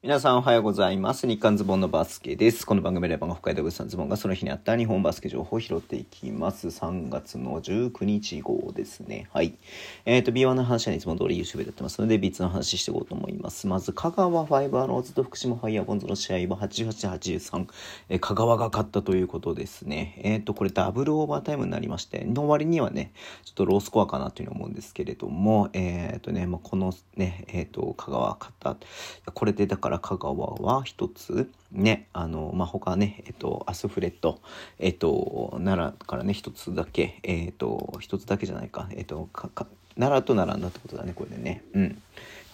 皆さんおはようございます。日刊ズッボンのバスケです。この番組レバンガ北海道ブースターズッボンがその日にあった日本バスケ情報を拾っていきます。3月の19日号ですね。はい。えっ、ー、と、B1 の話はいつも通り YouTube でやってますので、B2 の話していこうと思います。まず、香川ファイブアローズと福島ファイヤーボンズの試合は88-83、えー、香川が勝ったということですね。えっ、ー、と、これダブルオーバータイムになりまして、の割にはね、ちょっとロースコアかなというふうに思うんですけれども、えっ、とね、まあ、このね、えっ、と、香川勝った。これでだからから香川は一つ、ね、あの、まあ、他ね、えっと、アスフレット、えっと、奈良からね、一つだけ、えっと、一つだけじゃないか、えっと、か、か、奈良と並んだってことだね、これでね。うん。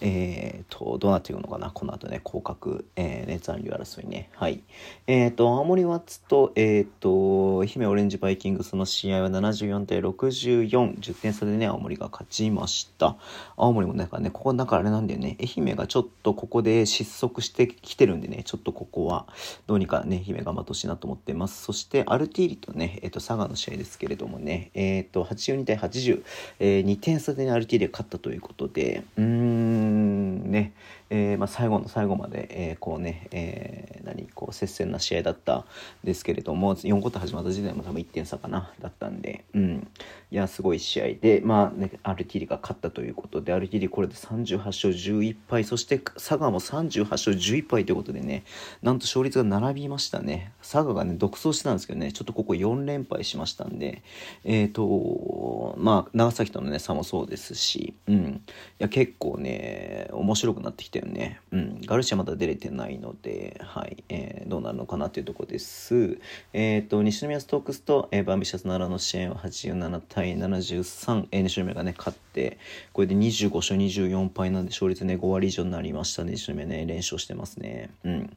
えー、と、どうなっていくのかな？この後ね、降格、えー、ね、残留争いね。はい。えっ、ー、と、青森ワッツと、えっ、ー、と、愛媛オレンジバイキングスの試合は74対64、10点差でね、青森が勝ちました。青森もなんかね、ここだからあれなんだよね、愛媛がちょっとここで失速してきてるんでね、ちょっとここは、どうにかね、愛媛頑張ってほしいなと思ってます。そして、アルティーリとね、えっ、と、佐賀の試合ですけれどもね、えっ、と、82対80、えー、2点差ででね、RT で勝ったということで、うーん、ね、えー、まあ、最後の最後まで、えー、こうね、えー、何こう接戦な試合だったんですけれども4コート始まった時代も多分1点差かなだったんで、うん、いやすごい試合で、まあね、アルティリが勝ったということでアルティリこれで38勝11敗そして佐賀も38勝11敗ということでねなんと勝率が並びましたね。佐賀がね独走してたんですけどねちょっとここ4連敗しましたんでえっ、とまあ長崎とのね差もそうですし、うん、いや結構ね面白くなってきたよね。うん。ガルシアまだ出れてないので、はい。えー、どうなるのかなというところです。えっ、ー、と、西宮ストークスと、えー、バンビシャス奈良の試合は87対73、えー、西宮がね、勝って、これで25勝24敗なんで、勝率ね、5割以上になりましたね。西宮ね、連勝してますね。うん。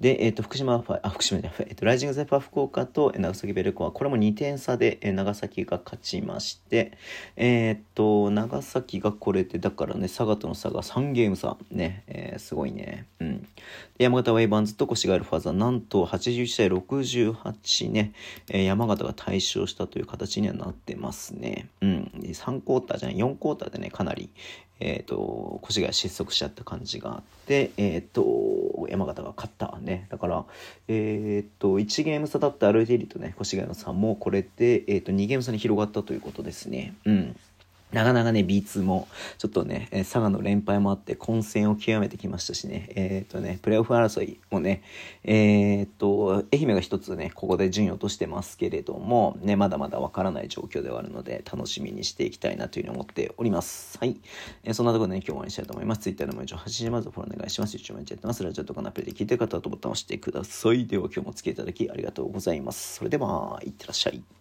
で、えっ、ー、と、福島ファ、あ、福島じゃ、えっ、と、ライジングゼファー福岡と、え長崎ベルコは、これも2点差で、えー、長崎が勝ちまして、えっ、と、長崎がこれで、だからね、佐賀との差が3ゲーム差、ね、えー、すごいね。うん。で、山形ウェイバンズと越谷アルファーザ、なんと81対68ね、えー、山形が大勝したという形にはなってますね。うん。3クォーターじゃない、4クォーターでね、かなり、えっ、ー、と、越谷失速しちゃった感じがあって、えっ、ー、と、山形が勝ったね。だから、えっ、ー、と、1ゲーム差だったアルディリとね、越谷の差も、これで、えっ、と、2ゲーム差に広がったということですね。うん。なかなかね、B2 も、ちょっとね、佐賀の連敗もあって、混戦を極めてきましたしね、えっ、ー、とね、プレーオフ争いもね、えっ、ー、と、愛媛が一つね、ここで順位を落としてますけれども、ね、まだまだわからない状況ではあるので、楽しみにしていきたいなというふうに思っております。はい。えー、そんなところでね、今日終わりにしたいと思います。Twitter でも以上8時まずフォローお願いします。YouTube もやってます。ラジオとかのアプリで聞いてる方はボタンを押してください。では今日もお付き合いいただきありがとうございます。それでは、いってらっしゃい。